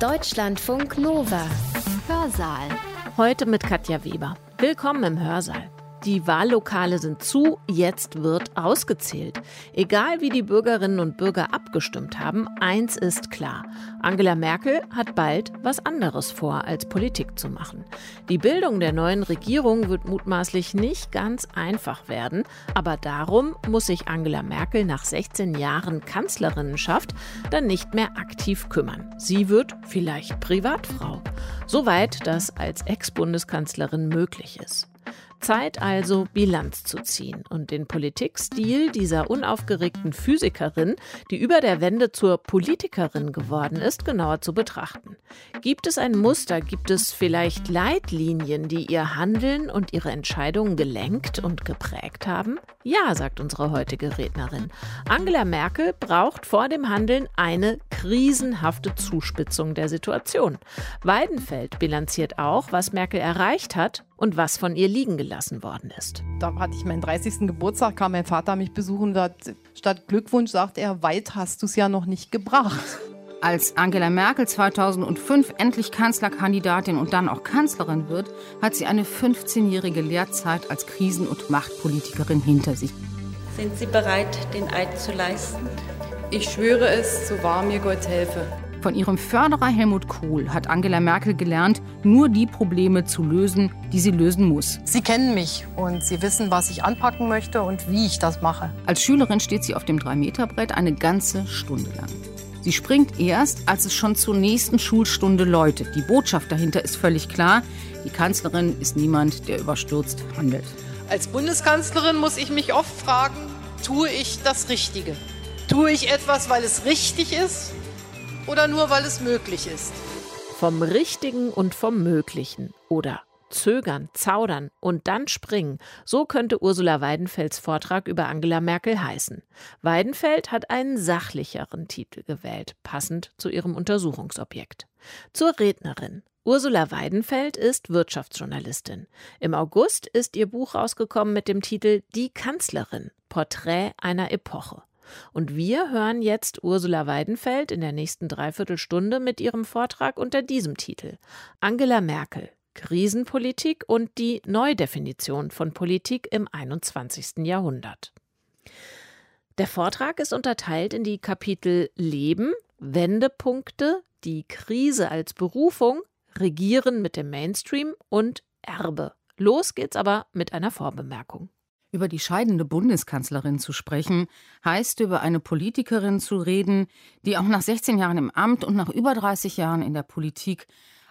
Deutschlandfunk Nova. Hörsaal. Heute mit Katja Weber. Willkommen im Hörsaal. Die Wahllokale sind zu, jetzt wird ausgezählt. Egal wie die Bürgerinnen und Bürger abgestimmt haben, eins ist klar. Angela Merkel hat bald was anderes vor, als Politik zu machen. Die Bildung der neuen Regierung wird mutmaßlich nicht ganz einfach werden, aber darum muss sich Angela Merkel nach 16 Jahren Kanzlerinnenschaft dann nicht mehr aktiv kümmern. Sie wird vielleicht Privatfrau. Soweit das als Ex-Bundeskanzlerin möglich ist. Zeit also, Bilanz zu ziehen und den Politikstil dieser unaufgeregten Physikerin, die über der Wende zur Politikerin geworden ist, genauer zu betrachten. Gibt es ein Muster, gibt es vielleicht Leitlinien, die ihr Handeln und ihre Entscheidungen gelenkt und geprägt haben? Ja, sagt unsere heutige Rednerin. Angela Merkel braucht vor dem Handeln eine krisenhafte Zuspitzung der Situation. Weidenfeld bilanziert auch, was Merkel erreicht hat und was von ihr liegen gelassen worden ist. Da hatte ich meinen 30. Geburtstag, kam mein Vater mich besuchen. Hat, statt Glückwunsch sagt er, weit hast du es ja noch nicht gebracht. Als Angela Merkel 2005 endlich Kanzlerkandidatin und dann auch Kanzlerin wird, hat sie eine 15-jährige Lehrzeit als Krisen- und Machtpolitikerin hinter sich. Sind Sie bereit, den Eid zu leisten? Ich schwöre es, so wahr mir Gott helfe. Von ihrem Förderer Helmut Kohl hat Angela Merkel gelernt, nur die Probleme zu lösen, die sie lösen muss. Sie kennen mich und Sie wissen, was ich anpacken möchte und wie ich das mache. Als Schülerin steht sie auf dem 3-Meter-Brett eine ganze Stunde lang. Sie springt erst, als es schon zur nächsten Schulstunde läutet. Die Botschaft dahinter ist völlig klar. Die Kanzlerin ist niemand, der überstürzt handelt. Als Bundeskanzlerin muss ich mich oft fragen, tue ich das Richtige? Tue ich etwas, weil es richtig ist oder nur weil es möglich ist? Vom Richtigen und vom Möglichen oder zögern, zaudern und dann springen. So könnte Ursula Weidenfelds Vortrag über Angela Merkel heißen. Weidenfeld hat einen sachlicheren Titel gewählt, passend zu ihrem Untersuchungsobjekt. Zur Rednerin. Ursula Weidenfeld ist Wirtschaftsjournalistin. Im August ist ihr Buch rausgekommen mit dem Titel Die Kanzlerin, Porträt einer Epoche. Und wir hören jetzt Ursula Weidenfeld in der nächsten Dreiviertelstunde mit ihrem Vortrag unter diesem Titel Angela Merkel, Krisenpolitik und die Neudefinition von Politik im 21. Jahrhundert. Der Vortrag ist unterteilt in die Kapitel Leben, Wendepunkte, die Krise als Berufung, Regieren mit dem Mainstream und Erbe. Los geht's aber mit einer Vorbemerkung. Über die scheidende Bundeskanzlerin zu sprechen, heißt über eine Politikerin zu reden, die auch nach 16 Jahren im Amt und nach über 30 Jahren in der Politik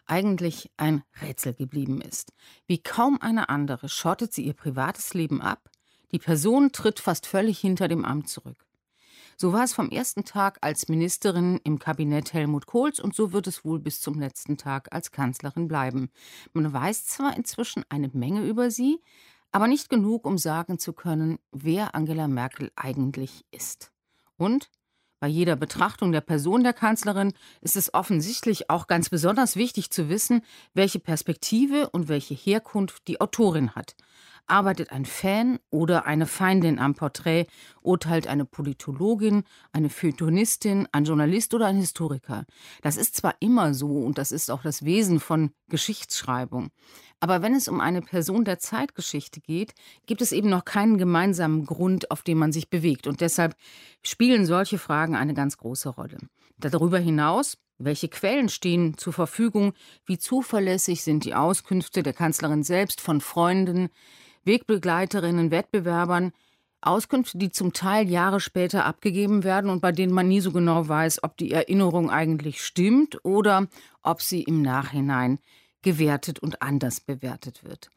eigentlich ein Rätsel geblieben ist. Wie kaum eine andere schottet sie ihr privates Leben ab. Die Person tritt fast völlig hinter dem Amt zurück. So war es vom ersten Tag als Ministerin im Kabinett Helmut Kohls und so wird es wohl bis zum letzten Tag als Kanzlerin bleiben. Man weiß zwar inzwischen eine Menge über sie, aber nicht genug, um sagen zu können, wer Angela Merkel eigentlich ist. Und bei jeder Betrachtung der Person der Kanzlerin ist es offensichtlich auch ganz besonders wichtig zu wissen, welche Perspektive und welche Herkunft die Autorin hat. Arbeitet ein Fan oder eine Feindin am Porträt? Urteilt eine Politologin, eine Feuilletonistin, ein Journalist oder ein Historiker? Das ist zwar immer so und das ist auch das Wesen von Geschichtsschreibung. Aber wenn es um eine Person der Zeitgeschichte geht, gibt es eben noch keinen gemeinsamen Grund, auf dem man sich bewegt. Und deshalb spielen solche Fragen eine ganz große Rolle. Darüber hinaus welche Quellen stehen zur Verfügung? Wie zuverlässig sind die Auskünfte der Kanzlerin selbst von Freunden? Wegbegleiterinnen, Wettbewerbern, Auskünfte, die zum Teil Jahre später abgegeben werden und bei denen man nie so genau weiß, ob die Erinnerung eigentlich stimmt oder ob sie im Nachhinein gewertet und anders bewertet wird.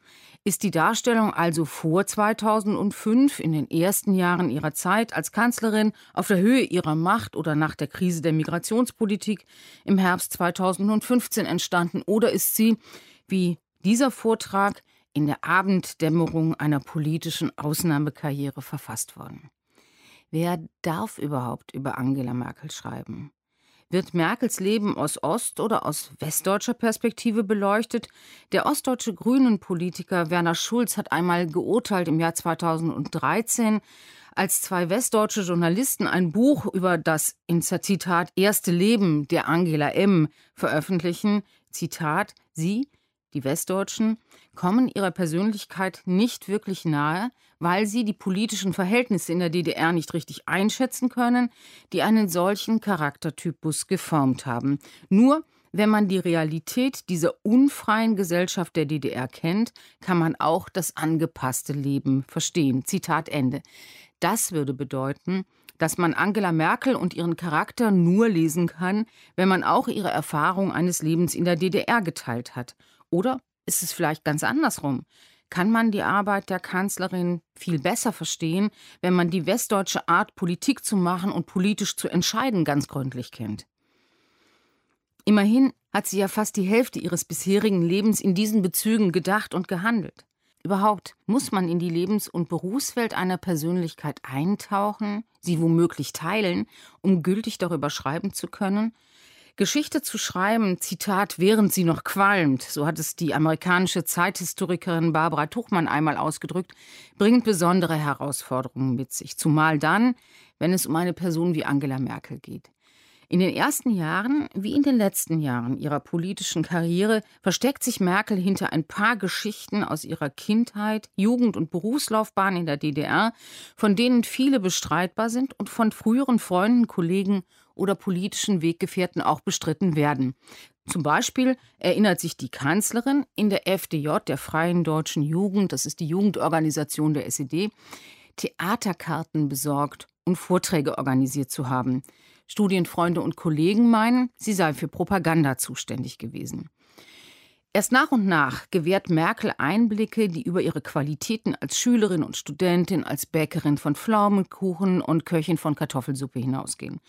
Ist die Darstellung also vor 2005, in den ersten Jahren ihrer Zeit als Kanzlerin, auf der Höhe ihrer Macht oder nach der Krise der Migrationspolitik im Herbst 2015 entstanden oder ist sie, wie dieser Vortrag, in der Abenddämmerung einer politischen Ausnahmekarriere verfasst worden. Wer darf überhaupt über Angela Merkel schreiben? Wird Merkels Leben aus Ost- oder aus westdeutscher Perspektive beleuchtet? Der ostdeutsche Grünen-Politiker Werner Schulz hat einmal geurteilt im Jahr 2013, als zwei westdeutsche Journalisten ein Buch über das in Zitat erste Leben der Angela M veröffentlichen, Zitat, sie, die Westdeutschen, kommen ihrer Persönlichkeit nicht wirklich nahe, weil sie die politischen Verhältnisse in der DDR nicht richtig einschätzen können, die einen solchen Charaktertypus geformt haben. Nur wenn man die Realität dieser unfreien Gesellschaft der DDR kennt, kann man auch das angepasste Leben verstehen. Zitat Ende. Das würde bedeuten, dass man Angela Merkel und ihren Charakter nur lesen kann, wenn man auch ihre Erfahrung eines Lebens in der DDR geteilt hat. Oder ist es vielleicht ganz andersrum? Kann man die Arbeit der Kanzlerin viel besser verstehen, wenn man die westdeutsche Art, Politik zu machen und politisch zu entscheiden, ganz gründlich kennt? Immerhin hat sie ja fast die Hälfte ihres bisherigen Lebens in diesen Bezügen gedacht und gehandelt. Überhaupt muss man in die Lebens- und Berufswelt einer Persönlichkeit eintauchen, sie womöglich teilen, um gültig darüber schreiben zu können. Geschichte zu schreiben, Zitat, während sie noch qualmt, so hat es die amerikanische Zeithistorikerin Barbara Tuchmann einmal ausgedrückt, bringt besondere Herausforderungen mit sich, zumal dann, wenn es um eine Person wie Angela Merkel geht. In den ersten Jahren, wie in den letzten Jahren ihrer politischen Karriere, versteckt sich Merkel hinter ein paar Geschichten aus ihrer Kindheit, Jugend- und Berufslaufbahn in der DDR, von denen viele bestreitbar sind und von früheren Freunden, Kollegen oder politischen Weggefährten auch bestritten werden. Zum Beispiel erinnert sich die Kanzlerin in der FDJ, der Freien Deutschen Jugend, das ist die Jugendorganisation der SED, Theaterkarten besorgt und Vorträge organisiert zu haben. Studienfreunde und Kollegen meinen, sie sei für Propaganda zuständig gewesen. Erst nach und nach gewährt Merkel Einblicke, die über ihre Qualitäten als Schülerin und Studentin, als Bäckerin von Pflaumenkuchen und Köchin von Kartoffelsuppe hinausgehen.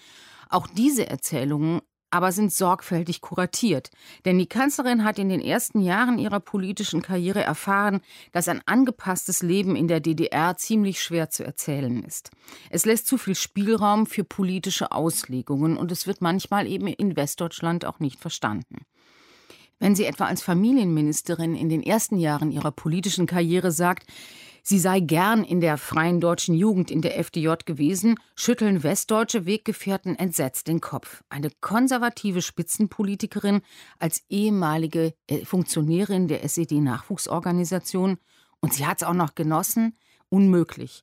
Auch diese Erzählungen aber sind sorgfältig kuratiert. Denn die Kanzlerin hat in den ersten Jahren ihrer politischen Karriere erfahren, dass ein angepasstes Leben in der DDR ziemlich schwer zu erzählen ist. Es lässt zu viel Spielraum für politische Auslegungen und es wird manchmal eben in Westdeutschland auch nicht verstanden. Wenn sie etwa als Familienministerin in den ersten Jahren ihrer politischen Karriere sagt, Sie sei gern in der freien deutschen Jugend in der FDJ gewesen, schütteln westdeutsche Weggefährten entsetzt den Kopf. Eine konservative Spitzenpolitikerin als ehemalige äh, Funktionärin der SED-Nachwuchsorganisation. Und sie hat es auch noch genossen? Unmöglich.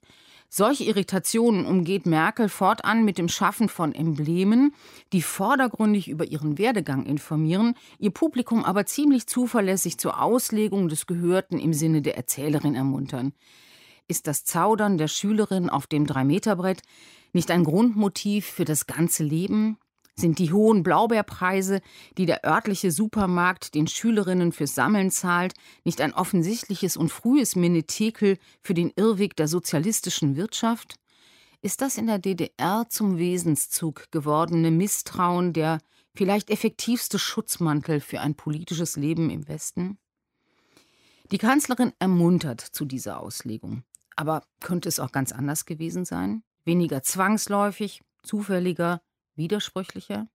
Solche Irritationen umgeht Merkel fortan mit dem Schaffen von Emblemen, die vordergründig über ihren Werdegang informieren, ihr Publikum aber ziemlich zuverlässig zur Auslegung des Gehörten im Sinne der Erzählerin ermuntern. Ist das Zaudern der Schülerin auf dem Drei-Meter-Brett nicht ein Grundmotiv für das ganze Leben? Sind die hohen Blaubeerpreise, die der örtliche Supermarkt den Schülerinnen fürs Sammeln zahlt, nicht ein offensichtliches und frühes Menetekel für den Irrweg der sozialistischen Wirtschaft? Ist das in der DDR zum Wesenszug gewordene Misstrauen der vielleicht effektivste Schutzmantel für ein politisches Leben im Westen? Die Kanzlerin ermuntert zu dieser Auslegung. Aber könnte es auch ganz anders gewesen sein? Weniger zwangsläufig, zufälliger, widersprüchlicher?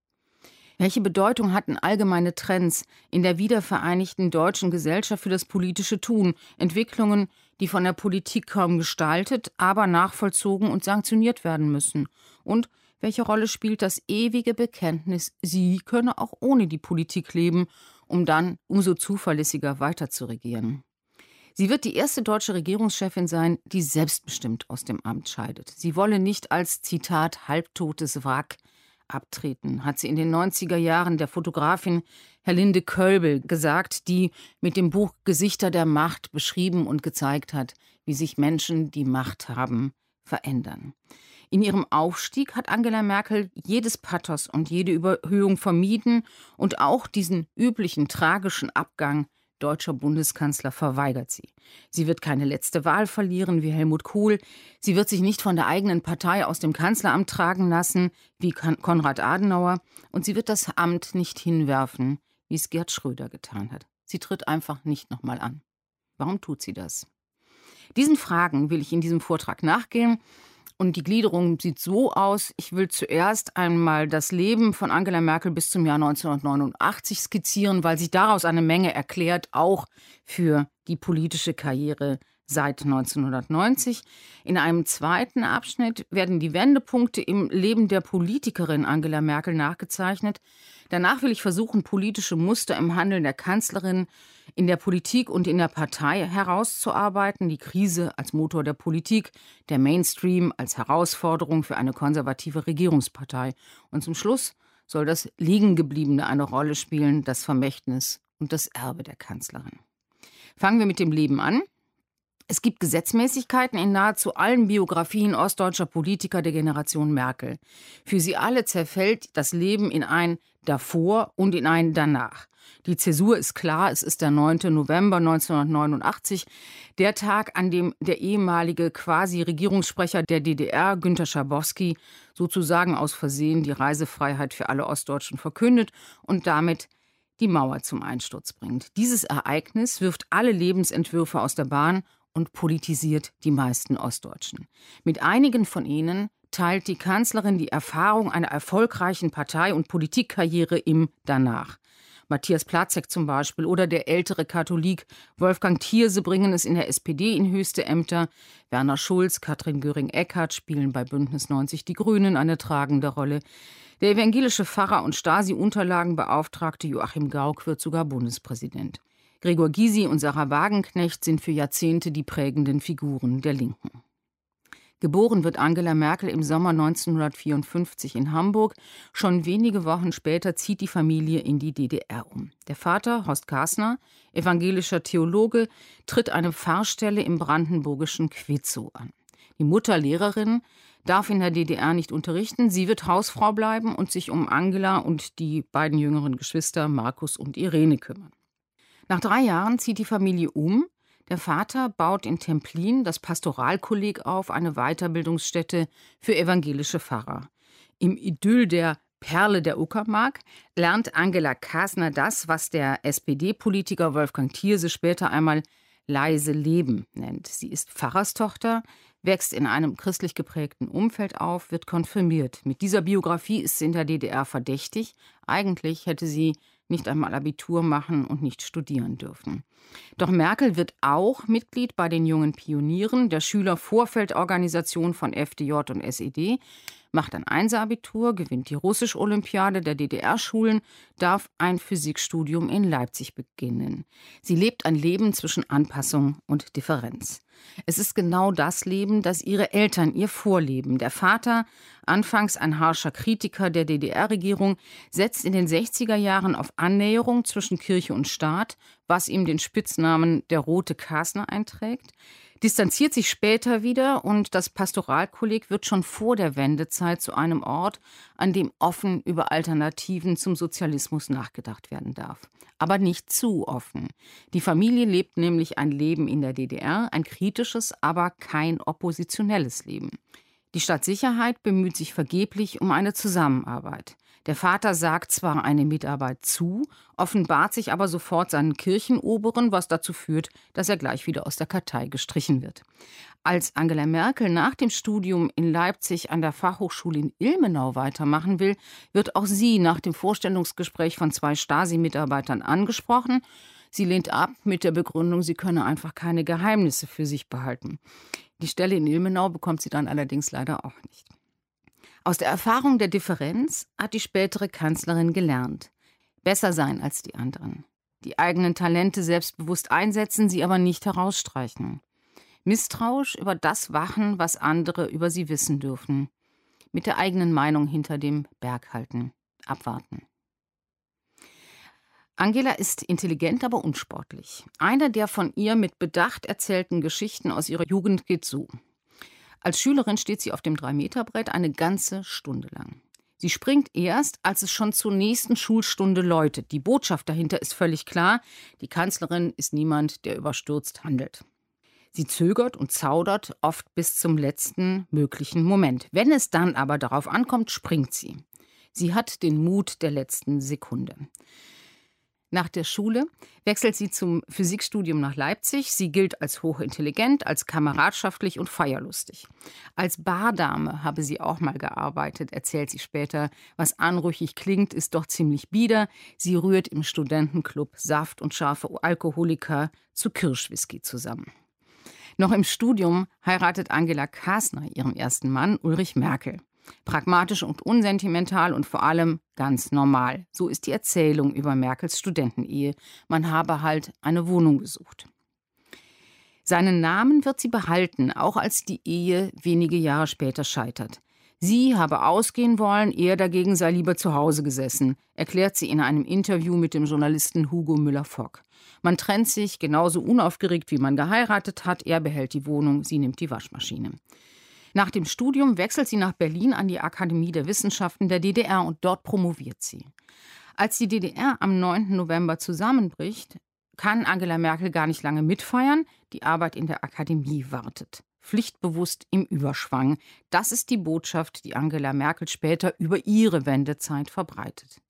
Welche Bedeutung hatten allgemeine Trends in der wiedervereinigten deutschen Gesellschaft für das politische Tun, Entwicklungen, die von der Politik kaum gestaltet, aber nachvollzogen und sanktioniert werden müssen? Und welche Rolle spielt das ewige Bekenntnis, sie könne auch ohne die Politik leben, um dann umso zuverlässiger weiter zu regieren? Sie wird die erste deutsche Regierungschefin sein, die selbstbestimmt aus dem Amt scheidet. Sie wolle nicht als Zitat halbtotes Wrack abtreten, hat sie in den 90er Jahren der Fotografin Herlinde Kölbel gesagt, die mit dem Buch Gesichter der Macht beschrieben und gezeigt hat, wie sich Menschen, die Macht haben, verändern. In ihrem Aufstieg hat Angela Merkel jedes Pathos und jede Überhöhung vermieden und auch diesen üblichen tragischen Abgang deutscher Bundeskanzler verweigert sie. Sie wird keine letzte Wahl verlieren wie Helmut Kohl. Sie wird sich nicht von der eigenen Partei aus dem Kanzleramt tragen lassen wie Konrad Adenauer. Und sie wird das Amt nicht hinwerfen, wie es Gerd Schröder getan hat. Sie tritt einfach nicht nochmal an. Warum tut sie das? Diesen Fragen will ich in diesem Vortrag nachgehen. Und die Gliederung sieht so aus, ich will zuerst einmal das Leben von Angela Merkel bis zum Jahr 1989 skizzieren, weil sich daraus eine Menge erklärt, auch für die politische Karriere seit 1990. In einem zweiten Abschnitt werden die Wendepunkte im Leben der Politikerin Angela Merkel nachgezeichnet. Danach will ich versuchen, politische Muster im Handeln der Kanzlerin in der Politik und in der Partei herauszuarbeiten, die Krise als Motor der Politik, der Mainstream als Herausforderung für eine konservative Regierungspartei. Und zum Schluss soll das Liegengebliebene eine Rolle spielen, das Vermächtnis und das Erbe der Kanzlerin. Fangen wir mit dem Leben an. Es gibt Gesetzmäßigkeiten in nahezu allen Biografien ostdeutscher Politiker der Generation Merkel. Für sie alle zerfällt das Leben in ein davor und in ein danach. Die Zäsur ist klar, es ist der 9. November 1989, der Tag, an dem der ehemalige Quasi-Regierungssprecher der DDR, Günter Schabowski, sozusagen aus Versehen die Reisefreiheit für alle Ostdeutschen verkündet und damit die Mauer zum Einsturz bringt. Dieses Ereignis wirft alle Lebensentwürfe aus der Bahn und politisiert die meisten Ostdeutschen. Mit einigen von ihnen teilt die Kanzlerin die Erfahrung einer erfolgreichen Partei- und Politikkarriere im Danach. Matthias Platzek zum Beispiel oder der ältere Katholik Wolfgang Thierse bringen es in der SPD in höchste Ämter. Werner Schulz, Katrin Göring-Eckardt spielen bei Bündnis 90 Die Grünen eine tragende Rolle. Der evangelische Pfarrer und Stasi-Unterlagenbeauftragte Joachim Gauck wird sogar Bundespräsident. Gregor Gysi und Sarah Wagenknecht sind für Jahrzehnte die prägenden Figuren der Linken. Geboren wird Angela Merkel im Sommer 1954 in Hamburg. Schon wenige Wochen später zieht die Familie in die DDR um. Der Vater, Horst Kasner, evangelischer Theologe, tritt eine Pfarrstelle im brandenburgischen Quitzow an. Die Mutter Lehrerin darf in der DDR nicht unterrichten. Sie wird Hausfrau bleiben und sich um Angela und die beiden jüngeren Geschwister Markus und Irene kümmern. Nach drei Jahren zieht die Familie um. Der Vater baut in Templin das Pastoralkolleg auf, eine Weiterbildungsstätte für evangelische Pfarrer. Im Idyll der Perle der Uckermark lernt Angela Kasner das, was der SPD-Politiker Wolfgang Thierse später einmal leise Leben nennt. Sie ist Pfarrerstochter, wächst in einem christlich geprägten Umfeld auf, wird konfirmiert. Mit dieser Biografie ist sie in der DDR verdächtig. Eigentlich hätte sie nicht einmal Abitur machen und nicht studieren dürfen. Doch Merkel wird auch Mitglied bei den jungen Pionieren, der Schülervorfeldorganisation von FDJ und SED, macht ein Einser-Abitur, gewinnt die Russisch-Olympiade der DDR-Schulen, darf ein Physikstudium in Leipzig beginnen. Sie lebt ein Leben zwischen Anpassung und Differenz. Es ist genau das Leben, das ihre Eltern ihr vorleben. Der Vater, anfangs ein harscher Kritiker der DDR-Regierung, setzt in den 60er Jahren auf Annäherung zwischen Kirche und Staat, was ihm den Spitznamen der Rote Kasner einträgt distanziert sich später wieder und das Pastoralkolleg wird schon vor der Wendezeit zu einem Ort, an dem offen über Alternativen zum Sozialismus nachgedacht werden darf. Aber nicht zu offen. Die Familie lebt nämlich ein Leben in der DDR, ein kritisches, aber kein oppositionelles Leben. Die Stadtsicherheit bemüht sich vergeblich um eine Zusammenarbeit. Der Vater sagt zwar eine Mitarbeit zu, offenbart sich aber sofort seinen Kirchenoberen, was dazu führt, dass er gleich wieder aus der Kartei gestrichen wird. Als Angela Merkel nach dem Studium in Leipzig an der Fachhochschule in Ilmenau weitermachen will, wird auch sie nach dem Vorstellungsgespräch von zwei Stasi-Mitarbeitern angesprochen. Sie lehnt ab mit der Begründung, sie könne einfach keine Geheimnisse für sich behalten. Die Stelle in Ilmenau bekommt sie dann allerdings leider auch nicht. Aus der Erfahrung der Differenz hat die spätere Kanzlerin gelernt. Besser sein als die anderen. Die eigenen Talente selbstbewusst einsetzen, sie aber nicht herausstreichen. Misstrauisch über das wachen, was andere über sie wissen dürfen. Mit der eigenen Meinung hinter dem Berg halten. Abwarten. Angela ist intelligent, aber unsportlich. Einer der von ihr mit Bedacht erzählten Geschichten aus ihrer Jugend geht so. Als Schülerin steht sie auf dem Drei-Meter-Brett eine ganze Stunde lang. Sie springt erst, als es schon zur nächsten Schulstunde läutet. Die Botschaft dahinter ist völlig klar. Die Kanzlerin ist niemand, der überstürzt handelt. Sie zögert und zaudert oft bis zum letzten möglichen Moment. Wenn es dann aber darauf ankommt, springt sie. Sie hat den Mut der letzten Sekunde. Nach der Schule wechselt sie zum Physikstudium nach Leipzig. Sie gilt als hochintelligent, als kameradschaftlich und feierlustig. Als Bardame habe sie auch mal gearbeitet, erzählt sie später. Was anrüchig klingt, ist doch ziemlich bieder. Sie rührt im Studentenclub Saft und scharfe Alkoholiker zu Kirschwhisky zusammen. Noch im Studium heiratet Angela Kasner ihren ersten Mann, Ulrich Merkel. Pragmatisch und unsentimental und vor allem ganz normal. So ist die Erzählung über Merkels Studentenehe. Man habe halt eine Wohnung gesucht. Seinen Namen wird sie behalten, auch als die Ehe wenige Jahre später scheitert. Sie habe ausgehen wollen, er dagegen sei lieber zu Hause gesessen, erklärt sie in einem Interview mit dem Journalisten Hugo Müller-Fock. Man trennt sich genauso unaufgeregt, wie man geheiratet hat. Er behält die Wohnung, sie nimmt die Waschmaschine. Nach dem Studium wechselt sie nach Berlin an die Akademie der Wissenschaften der DDR und dort promoviert sie. Als die DDR am 9. November zusammenbricht, kann Angela Merkel gar nicht lange mitfeiern. Die Arbeit in der Akademie wartet. Pflichtbewusst im Überschwang. Das ist die Botschaft, die Angela Merkel später über ihre Wendezeit verbreitet.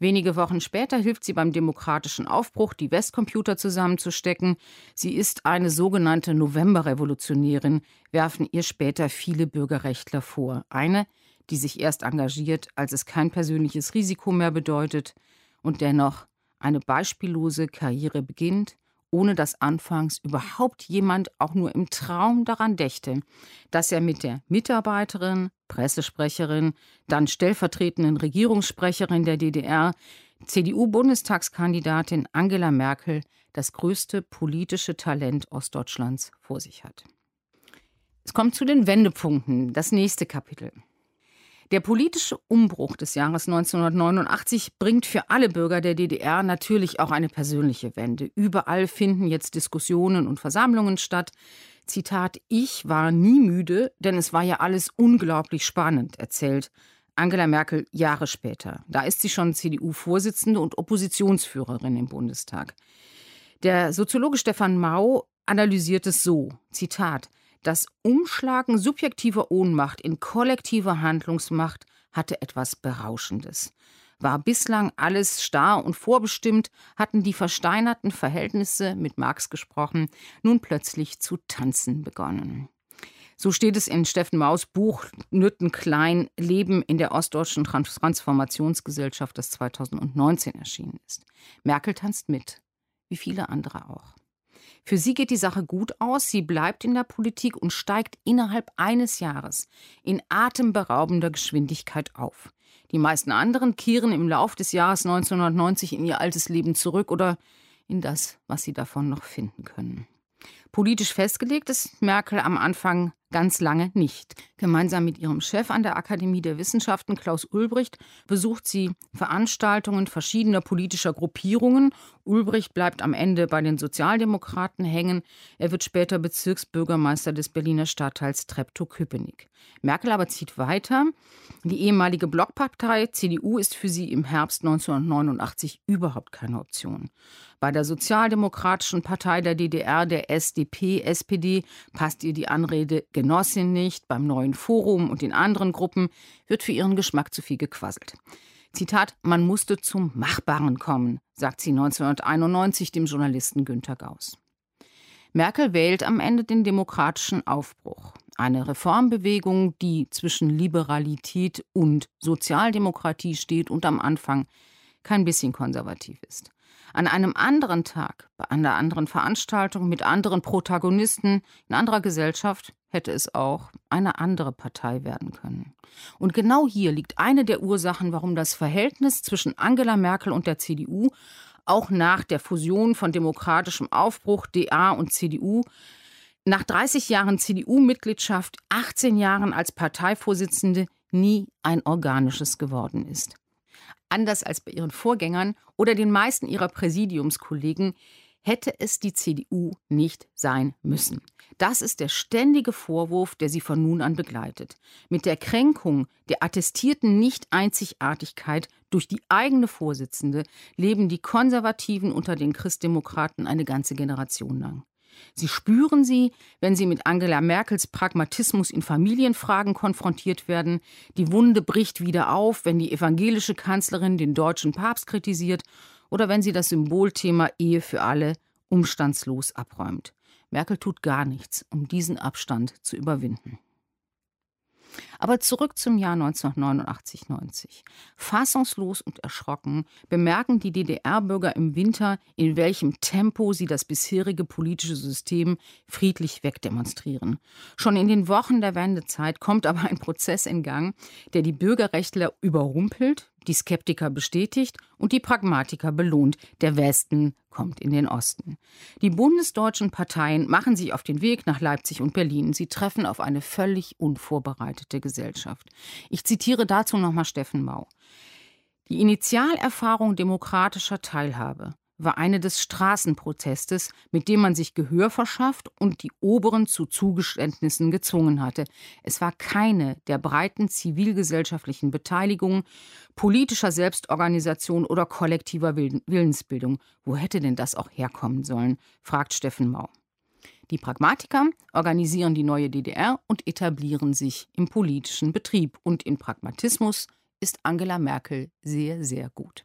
Wenige Wochen später hilft sie beim demokratischen Aufbruch, die Westcomputer zusammenzustecken. Sie ist eine sogenannte Novemberrevolutionärin, werfen ihr später viele Bürgerrechtler vor. Eine, die sich erst engagiert, als es kein persönliches Risiko mehr bedeutet und dennoch eine beispiellose Karriere beginnt ohne dass anfangs überhaupt jemand auch nur im Traum daran dächte, dass er mit der Mitarbeiterin, Pressesprecherin, dann stellvertretenden Regierungssprecherin der DDR, CDU-Bundestagskandidatin Angela Merkel das größte politische Talent Ostdeutschlands vor sich hat. Es kommt zu den Wendepunkten, das nächste Kapitel. Der politische Umbruch des Jahres 1989 bringt für alle Bürger der DDR natürlich auch eine persönliche Wende. Überall finden jetzt Diskussionen und Versammlungen statt. Zitat, ich war nie müde, denn es war ja alles unglaublich spannend, erzählt Angela Merkel Jahre später. Da ist sie schon CDU-Vorsitzende und Oppositionsführerin im Bundestag. Der Soziologe Stefan Mau analysiert es so, Zitat, das Umschlagen subjektiver Ohnmacht in kollektive Handlungsmacht hatte etwas Berauschendes. War bislang alles starr und vorbestimmt, hatten die versteinerten Verhältnisse, mit Marx gesprochen, nun plötzlich zu tanzen begonnen. So steht es in Steffen Maus Buch Nütten Klein Leben in der Ostdeutschen Transformationsgesellschaft, das 2019 erschienen ist. Merkel tanzt mit, wie viele andere auch. Für sie geht die Sache gut aus, sie bleibt in der Politik und steigt innerhalb eines Jahres in atemberaubender Geschwindigkeit auf. Die meisten anderen kehren im Lauf des Jahres 1990 in ihr altes Leben zurück oder in das, was sie davon noch finden können. Politisch festgelegt ist Merkel am Anfang ganz lange nicht. Gemeinsam mit ihrem Chef an der Akademie der Wissenschaften, Klaus Ulbricht, besucht sie Veranstaltungen verschiedener politischer Gruppierungen. Ulbricht bleibt am Ende bei den Sozialdemokraten hängen. Er wird später Bezirksbürgermeister des Berliner Stadtteils Treptow-Köpenick. Merkel aber zieht weiter. Die ehemalige Blockpartei CDU ist für sie im Herbst 1989 überhaupt keine Option. Bei der Sozialdemokratischen Partei der DDR, der SDP, SPD, passt ihr die Anrede Genossin nicht, beim neuen Forum und in anderen Gruppen wird für ihren Geschmack zu viel gequasselt. Zitat, man musste zum Machbaren kommen, sagt sie 1991 dem Journalisten Günter Gauss. Merkel wählt am Ende den demokratischen Aufbruch, eine Reformbewegung, die zwischen Liberalität und Sozialdemokratie steht und am Anfang kein bisschen konservativ ist. An einem anderen Tag, bei einer anderen Veranstaltung mit anderen Protagonisten in anderer Gesellschaft hätte es auch eine andere Partei werden können. Und genau hier liegt eine der Ursachen, warum das Verhältnis zwischen Angela Merkel und der CDU auch nach der Fusion von demokratischem Aufbruch DA und CDU nach 30 Jahren CDU-Mitgliedschaft, 18 Jahren als Parteivorsitzende nie ein organisches geworden ist. Anders als bei ihren Vorgängern oder den meisten ihrer Präsidiumskollegen hätte es die CDU nicht sein müssen. Das ist der ständige Vorwurf, der sie von nun an begleitet. Mit der Kränkung der attestierten Nicht-Einzigartigkeit durch die eigene Vorsitzende leben die Konservativen unter den Christdemokraten eine ganze Generation lang. Sie spüren sie, wenn sie mit Angela Merkels Pragmatismus in Familienfragen konfrontiert werden. Die Wunde bricht wieder auf, wenn die evangelische Kanzlerin den deutschen Papst kritisiert oder wenn sie das Symbolthema Ehe für alle umstandslos abräumt. Merkel tut gar nichts, um diesen Abstand zu überwinden. Aber zurück zum Jahr 1989-90. Fassungslos und erschrocken bemerken die DDR-Bürger im Winter, in welchem Tempo sie das bisherige politische System friedlich wegdemonstrieren. Schon in den Wochen der Wendezeit kommt aber ein Prozess in Gang, der die Bürgerrechtler überrumpelt, die Skeptiker bestätigt und die Pragmatiker belohnt. Der Westen kommt in den Osten. Die bundesdeutschen Parteien machen sich auf den Weg nach Leipzig und Berlin. Sie treffen auf eine völlig unvorbereitete Gesellschaft. Ich zitiere dazu nochmal Steffen Mau. Die Initialerfahrung demokratischer Teilhabe war eine des Straßenprotestes, mit dem man sich Gehör verschafft und die Oberen zu Zugeständnissen gezwungen hatte. Es war keine der breiten zivilgesellschaftlichen Beteiligung, politischer Selbstorganisation oder kollektiver Willensbildung. Wo hätte denn das auch herkommen sollen? fragt Steffen Mau. Die Pragmatiker organisieren die neue DDR und etablieren sich im politischen Betrieb. Und in Pragmatismus ist Angela Merkel sehr, sehr gut.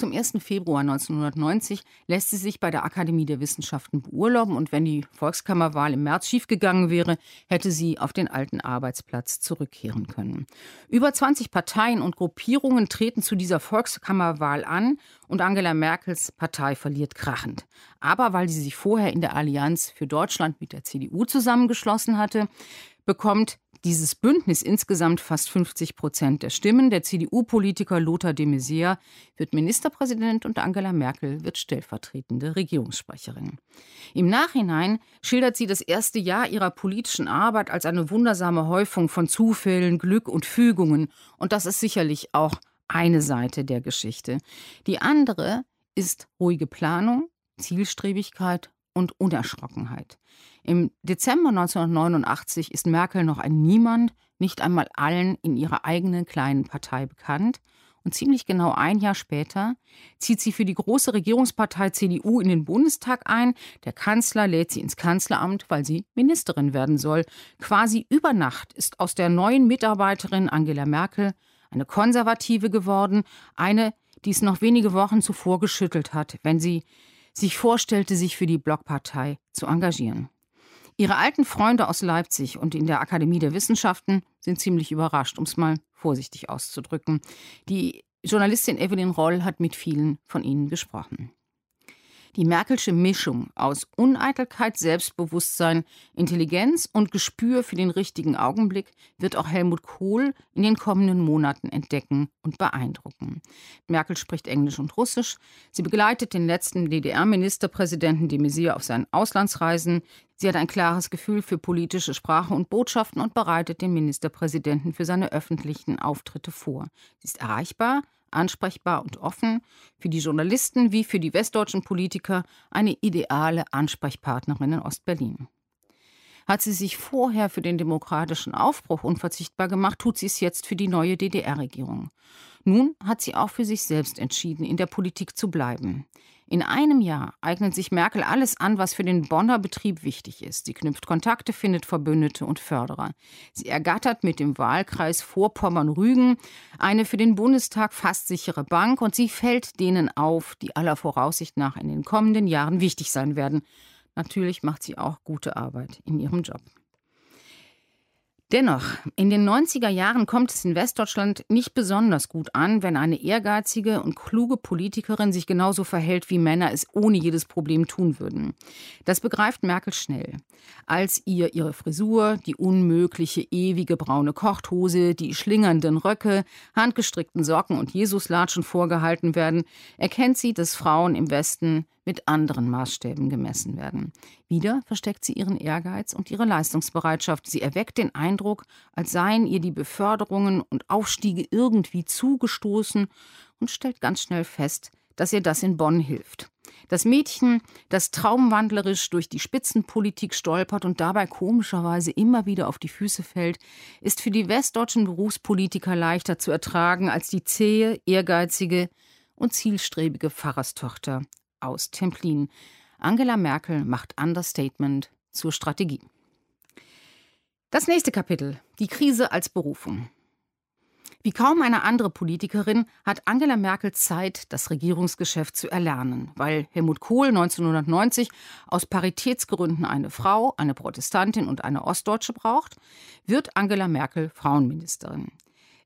Zum 1. Februar 1990 lässt sie sich bei der Akademie der Wissenschaften beurlauben und wenn die Volkskammerwahl im März schiefgegangen wäre, hätte sie auf den alten Arbeitsplatz zurückkehren können. Über 20 Parteien und Gruppierungen treten zu dieser Volkskammerwahl an und Angela Merkels Partei verliert krachend. Aber weil sie sich vorher in der Allianz für Deutschland mit der CDU zusammengeschlossen hatte, bekommt dieses Bündnis insgesamt fast 50 Prozent der Stimmen. Der CDU-Politiker Lothar de Maizière wird Ministerpräsident und Angela Merkel wird stellvertretende Regierungssprecherin. Im Nachhinein schildert sie das erste Jahr ihrer politischen Arbeit als eine wundersame Häufung von Zufällen, Glück und Fügungen. Und das ist sicherlich auch eine Seite der Geschichte. Die andere ist ruhige Planung, Zielstrebigkeit und Unerschrockenheit. Im Dezember 1989 ist Merkel noch ein Niemand, nicht einmal allen in ihrer eigenen kleinen Partei bekannt. Und ziemlich genau ein Jahr später zieht sie für die große Regierungspartei CDU in den Bundestag ein. Der Kanzler lädt sie ins Kanzleramt, weil sie Ministerin werden soll. Quasi über Nacht ist aus der neuen Mitarbeiterin Angela Merkel eine Konservative geworden, eine, die es noch wenige Wochen zuvor geschüttelt hat, wenn sie sich vorstellte, sich für die Blockpartei zu engagieren. Ihre alten Freunde aus Leipzig und in der Akademie der Wissenschaften sind ziemlich überrascht, um es mal vorsichtig auszudrücken. Die Journalistin Evelyn Roll hat mit vielen von ihnen gesprochen. Die Merkelsche Mischung aus Uneitelkeit, Selbstbewusstsein, Intelligenz und Gespür für den richtigen Augenblick wird auch Helmut Kohl in den kommenden Monaten entdecken und beeindrucken. Merkel spricht Englisch und Russisch. Sie begleitet den letzten DDR-Ministerpräsidenten de Maizière auf seinen Auslandsreisen. Sie hat ein klares Gefühl für politische Sprache und Botschaften und bereitet den Ministerpräsidenten für seine öffentlichen Auftritte vor. Sie ist erreichbar, ansprechbar und offen, für die Journalisten wie für die westdeutschen Politiker eine ideale Ansprechpartnerin in Ostberlin. Hat sie sich vorher für den demokratischen Aufbruch unverzichtbar gemacht, tut sie es jetzt für die neue DDR-Regierung. Nun hat sie auch für sich selbst entschieden, in der Politik zu bleiben. In einem Jahr eignet sich Merkel alles an, was für den Bonner Betrieb wichtig ist. Sie knüpft Kontakte, findet Verbündete und Förderer. Sie ergattert mit dem Wahlkreis Vorpommern-Rügen eine für den Bundestag fast sichere Bank und sie fällt denen auf, die aller Voraussicht nach in den kommenden Jahren wichtig sein werden. Natürlich macht sie auch gute Arbeit in ihrem Job. Dennoch, in den 90er Jahren kommt es in Westdeutschland nicht besonders gut an, wenn eine ehrgeizige und kluge Politikerin sich genauso verhält, wie Männer es ohne jedes Problem tun würden. Das begreift Merkel schnell. Als ihr ihre Frisur, die unmögliche, ewige braune Kochthose, die schlingernden Röcke, handgestrickten Socken und Jesuslatschen vorgehalten werden, erkennt sie, dass Frauen im Westen mit anderen Maßstäben gemessen werden. Wieder versteckt sie ihren Ehrgeiz und ihre Leistungsbereitschaft. Sie erweckt den Eindruck, als seien ihr die Beförderungen und Aufstiege irgendwie zugestoßen und stellt ganz schnell fest, dass ihr das in Bonn hilft. Das Mädchen, das traumwandlerisch durch die Spitzenpolitik stolpert und dabei komischerweise immer wieder auf die Füße fällt, ist für die westdeutschen Berufspolitiker leichter zu ertragen als die zähe, ehrgeizige und zielstrebige Pfarrerstochter aus Templin. Angela Merkel macht Understatement zur Strategie. Das nächste Kapitel. Die Krise als Berufung. Wie kaum eine andere Politikerin hat Angela Merkel Zeit, das Regierungsgeschäft zu erlernen. Weil Helmut Kohl 1990 aus Paritätsgründen eine Frau, eine Protestantin und eine Ostdeutsche braucht, wird Angela Merkel Frauenministerin.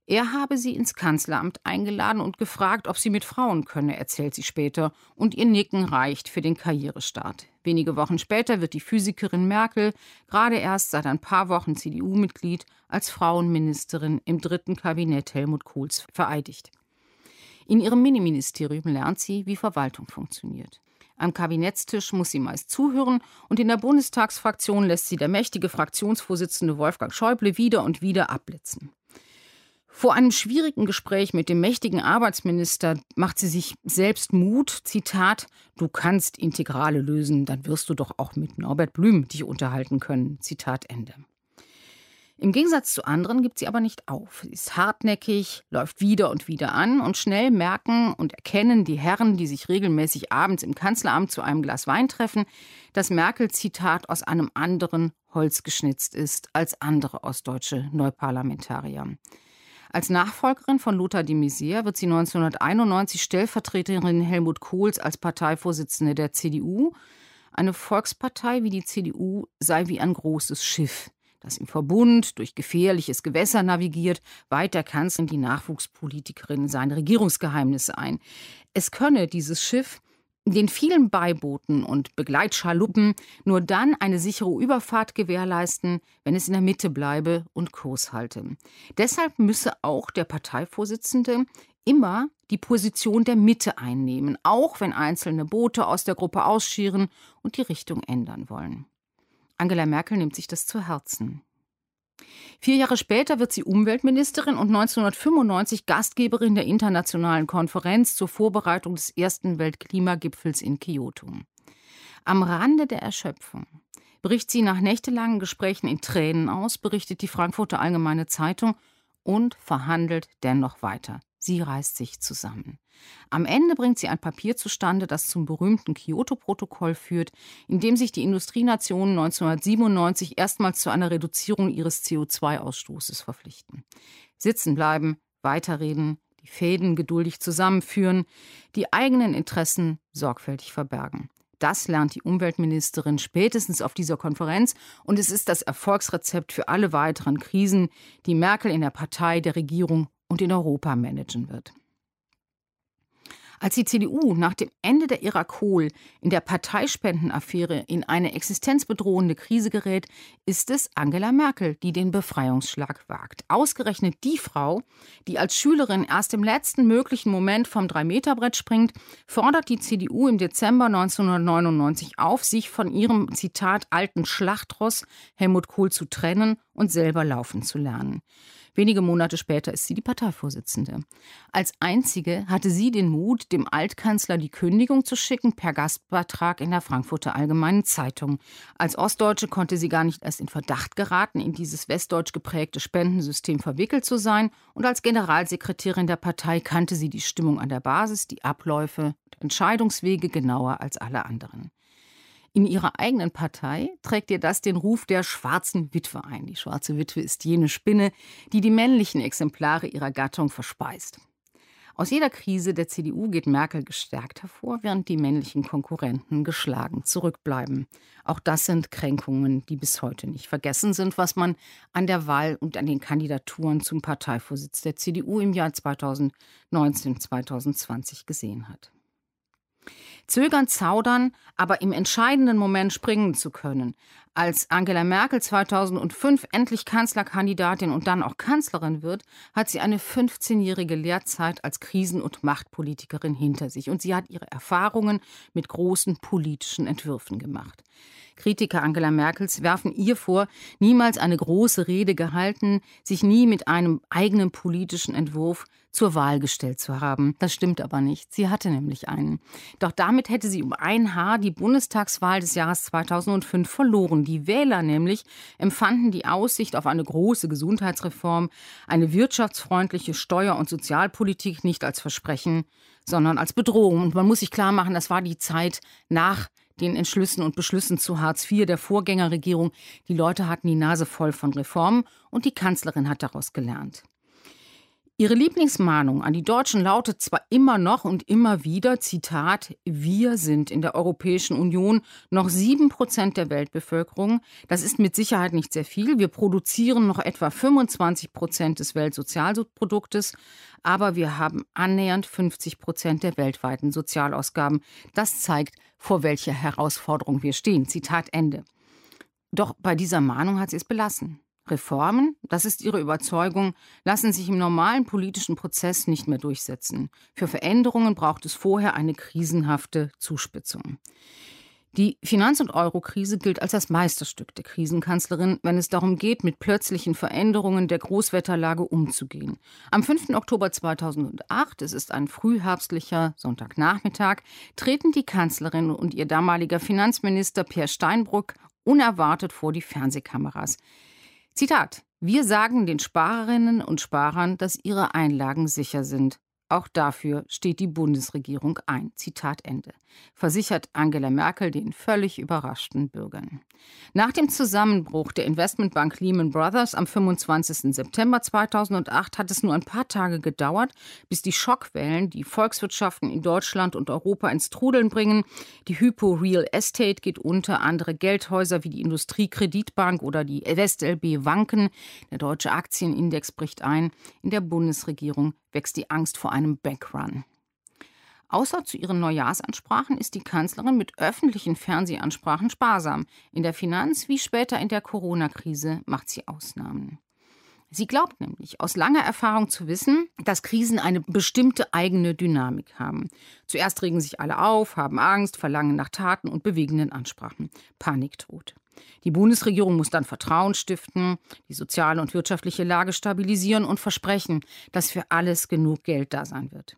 Er habe sie ins Kanzleramt eingeladen und gefragt, ob sie mit Frauen könne, erzählt sie später, und ihr Nicken reicht für den Karrierestart. Wenige Wochen später wird die Physikerin Merkel, gerade erst seit ein paar Wochen CDU-Mitglied, als Frauenministerin im dritten Kabinett Helmut Kohls vereidigt. In ihrem Miniministerium lernt sie, wie Verwaltung funktioniert. Am Kabinettstisch muss sie meist zuhören und in der Bundestagsfraktion lässt sie der mächtige Fraktionsvorsitzende Wolfgang Schäuble wieder und wieder abblitzen. Vor einem schwierigen Gespräch mit dem mächtigen Arbeitsminister macht sie sich selbst Mut. Zitat: Du kannst Integrale lösen, dann wirst du doch auch mit Norbert Blüm dich unterhalten können. Zitat Ende. Im Gegensatz zu anderen gibt sie aber nicht auf. Sie ist hartnäckig, läuft wieder und wieder an und schnell merken und erkennen die Herren, die sich regelmäßig abends im Kanzleramt zu einem Glas Wein treffen, dass Merkel, Zitat, aus einem anderen Holz geschnitzt ist als andere ostdeutsche Neuparlamentarier. Als Nachfolgerin von Lothar de Maizière wird sie 1991 Stellvertreterin Helmut Kohls als Parteivorsitzende der CDU. Eine Volkspartei wie die CDU sei wie ein großes Schiff, das im Verbund durch gefährliches Gewässer navigiert, weit der Kanzlerin die Nachwuchspolitikerin seine Regierungsgeheimnisse ein. Es könne dieses Schiff den vielen Beibooten und Begleitschaluppen nur dann eine sichere Überfahrt gewährleisten, wenn es in der Mitte bleibe und Kurs halte. Deshalb müsse auch der Parteivorsitzende immer die Position der Mitte einnehmen, auch wenn einzelne Boote aus der Gruppe ausschieren und die Richtung ändern wollen. Angela Merkel nimmt sich das zu Herzen. Vier Jahre später wird sie Umweltministerin und 1995 Gastgeberin der internationalen Konferenz zur Vorbereitung des ersten Weltklimagipfels in Kyoto. Am Rande der Erschöpfung bricht sie nach nächtelangen Gesprächen in Tränen aus, berichtet die Frankfurter Allgemeine Zeitung und verhandelt dennoch weiter. Sie reißt sich zusammen. Am Ende bringt sie ein Papier zustande, das zum berühmten Kyoto-Protokoll führt, in dem sich die Industrienationen 1997 erstmals zu einer Reduzierung ihres CO2-Ausstoßes verpflichten. Sitzen bleiben, weiterreden, die Fäden geduldig zusammenführen, die eigenen Interessen sorgfältig verbergen. Das lernt die Umweltministerin spätestens auf dieser Konferenz und es ist das Erfolgsrezept für alle weiteren Krisen, die Merkel in der Partei, der Regierung und in Europa managen wird. Als die CDU nach dem Ende der Ära Kohl in der Parteispendenaffäre in eine existenzbedrohende Krise gerät, ist es Angela Merkel, die den Befreiungsschlag wagt. Ausgerechnet die Frau, die als Schülerin erst im letzten möglichen Moment vom Drei-Meter-Brett springt, fordert die CDU im Dezember 1999 auf, sich von ihrem Zitat alten Schlachtross Helmut Kohl zu trennen und selber laufen zu lernen. Wenige Monate später ist sie die Parteivorsitzende. Als einzige hatte sie den Mut, dem Altkanzler die Kündigung zu schicken per Gastbeitrag in der Frankfurter Allgemeinen Zeitung. Als Ostdeutsche konnte sie gar nicht erst in Verdacht geraten, in dieses westdeutsch geprägte Spendensystem verwickelt zu sein. Und als Generalsekretärin der Partei kannte sie die Stimmung an der Basis, die Abläufe und Entscheidungswege genauer als alle anderen. In ihrer eigenen Partei trägt ihr das den Ruf der schwarzen Witwe ein. Die schwarze Witwe ist jene Spinne, die die männlichen Exemplare ihrer Gattung verspeist. Aus jeder Krise der CDU geht Merkel gestärkt hervor, während die männlichen Konkurrenten geschlagen zurückbleiben. Auch das sind Kränkungen, die bis heute nicht vergessen sind, was man an der Wahl und an den Kandidaturen zum Parteivorsitz der CDU im Jahr 2019-2020 gesehen hat. Zögern, zaudern, aber im entscheidenden Moment springen zu können. Als Angela Merkel 2005 endlich Kanzlerkandidatin und dann auch Kanzlerin wird, hat sie eine 15-jährige Lehrzeit als Krisen- und Machtpolitikerin hinter sich und sie hat ihre Erfahrungen mit großen politischen Entwürfen gemacht. Kritiker Angela Merkels werfen ihr vor, niemals eine große Rede gehalten, sich nie mit einem eigenen politischen Entwurf zur Wahl gestellt zu haben. Das stimmt aber nicht. Sie hatte nämlich einen. Doch damit hätte sie um ein Haar die Bundestagswahl des Jahres 2005 verloren. Die Wähler nämlich empfanden die Aussicht auf eine große Gesundheitsreform, eine wirtschaftsfreundliche Steuer- und Sozialpolitik nicht als Versprechen, sondern als Bedrohung. Und man muss sich klar machen, das war die Zeit nach den Entschlüssen und Beschlüssen zu Hartz IV der Vorgängerregierung. Die Leute hatten die Nase voll von Reformen und die Kanzlerin hat daraus gelernt. Ihre Lieblingsmahnung an die Deutschen lautet zwar immer noch und immer wieder, Zitat, wir sind in der Europäischen Union noch sieben Prozent der Weltbevölkerung. Das ist mit Sicherheit nicht sehr viel. Wir produzieren noch etwa 25 Prozent des Weltsozialproduktes, aber wir haben annähernd 50 Prozent der weltweiten Sozialausgaben. Das zeigt, vor welcher Herausforderung wir stehen. Zitat Ende. Doch bei dieser Mahnung hat sie es belassen. Reformen, das ist ihre Überzeugung, lassen sich im normalen politischen Prozess nicht mehr durchsetzen. Für Veränderungen braucht es vorher eine krisenhafte Zuspitzung. Die Finanz- und Eurokrise gilt als das Meisterstück der Krisenkanzlerin, wenn es darum geht, mit plötzlichen Veränderungen der Großwetterlage umzugehen. Am 5. Oktober 2008, es ist ein frühherbstlicher Sonntagnachmittag, treten die Kanzlerin und ihr damaliger Finanzminister Pierre Steinbrück unerwartet vor die Fernsehkameras. Zitat Wir sagen den Sparerinnen und Sparern, dass ihre Einlagen sicher sind. Auch dafür steht die Bundesregierung ein. Zitat Ende. Versichert Angela Merkel den völlig überraschten Bürgern. Nach dem Zusammenbruch der Investmentbank Lehman Brothers am 25. September 2008 hat es nur ein paar Tage gedauert, bis die Schockwellen die Volkswirtschaften in Deutschland und Europa ins Trudeln bringen. Die Hypo Real Estate geht unter, andere Geldhäuser wie die Industriekreditbank oder die WestLB wanken. Der deutsche Aktienindex bricht ein. In der Bundesregierung wächst die Angst vor einem Bankrun. Außer zu ihren Neujahrsansprachen ist die Kanzlerin mit öffentlichen Fernsehansprachen sparsam. In der Finanz- wie später in der Corona-Krise macht sie Ausnahmen. Sie glaubt nämlich aus langer Erfahrung zu wissen, dass Krisen eine bestimmte eigene Dynamik haben. Zuerst regen sich alle auf, haben Angst, verlangen nach Taten und bewegenden Ansprachen. Panik droht. Die Bundesregierung muss dann Vertrauen stiften, die soziale und wirtschaftliche Lage stabilisieren und versprechen, dass für alles genug Geld da sein wird.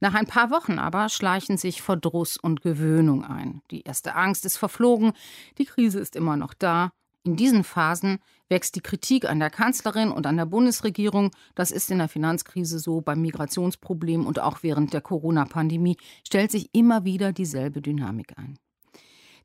Nach ein paar Wochen aber schleichen sich Verdruss und Gewöhnung ein. Die erste Angst ist verflogen, die Krise ist immer noch da. In diesen Phasen wächst die Kritik an der Kanzlerin und an der Bundesregierung. Das ist in der Finanzkrise so, beim Migrationsproblem und auch während der Corona-Pandemie stellt sich immer wieder dieselbe Dynamik ein.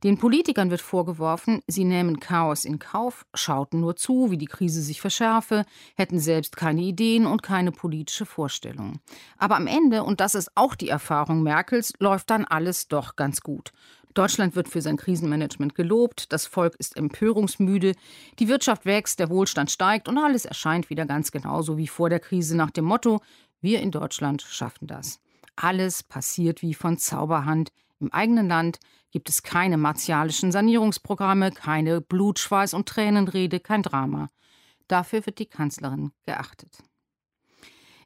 Den Politikern wird vorgeworfen, sie nähmen Chaos in Kauf, schauten nur zu, wie die Krise sich verschärfe, hätten selbst keine Ideen und keine politische Vorstellung. Aber am Ende, und das ist auch die Erfahrung Merkels, läuft dann alles doch ganz gut. Deutschland wird für sein Krisenmanagement gelobt, das Volk ist empörungsmüde, die Wirtschaft wächst, der Wohlstand steigt und alles erscheint wieder ganz genauso wie vor der Krise nach dem Motto, wir in Deutschland schaffen das. Alles passiert wie von Zauberhand im eigenen Land gibt es keine martialischen Sanierungsprogramme, keine Blut, Schweiß und Tränenrede, kein Drama. Dafür wird die Kanzlerin geachtet.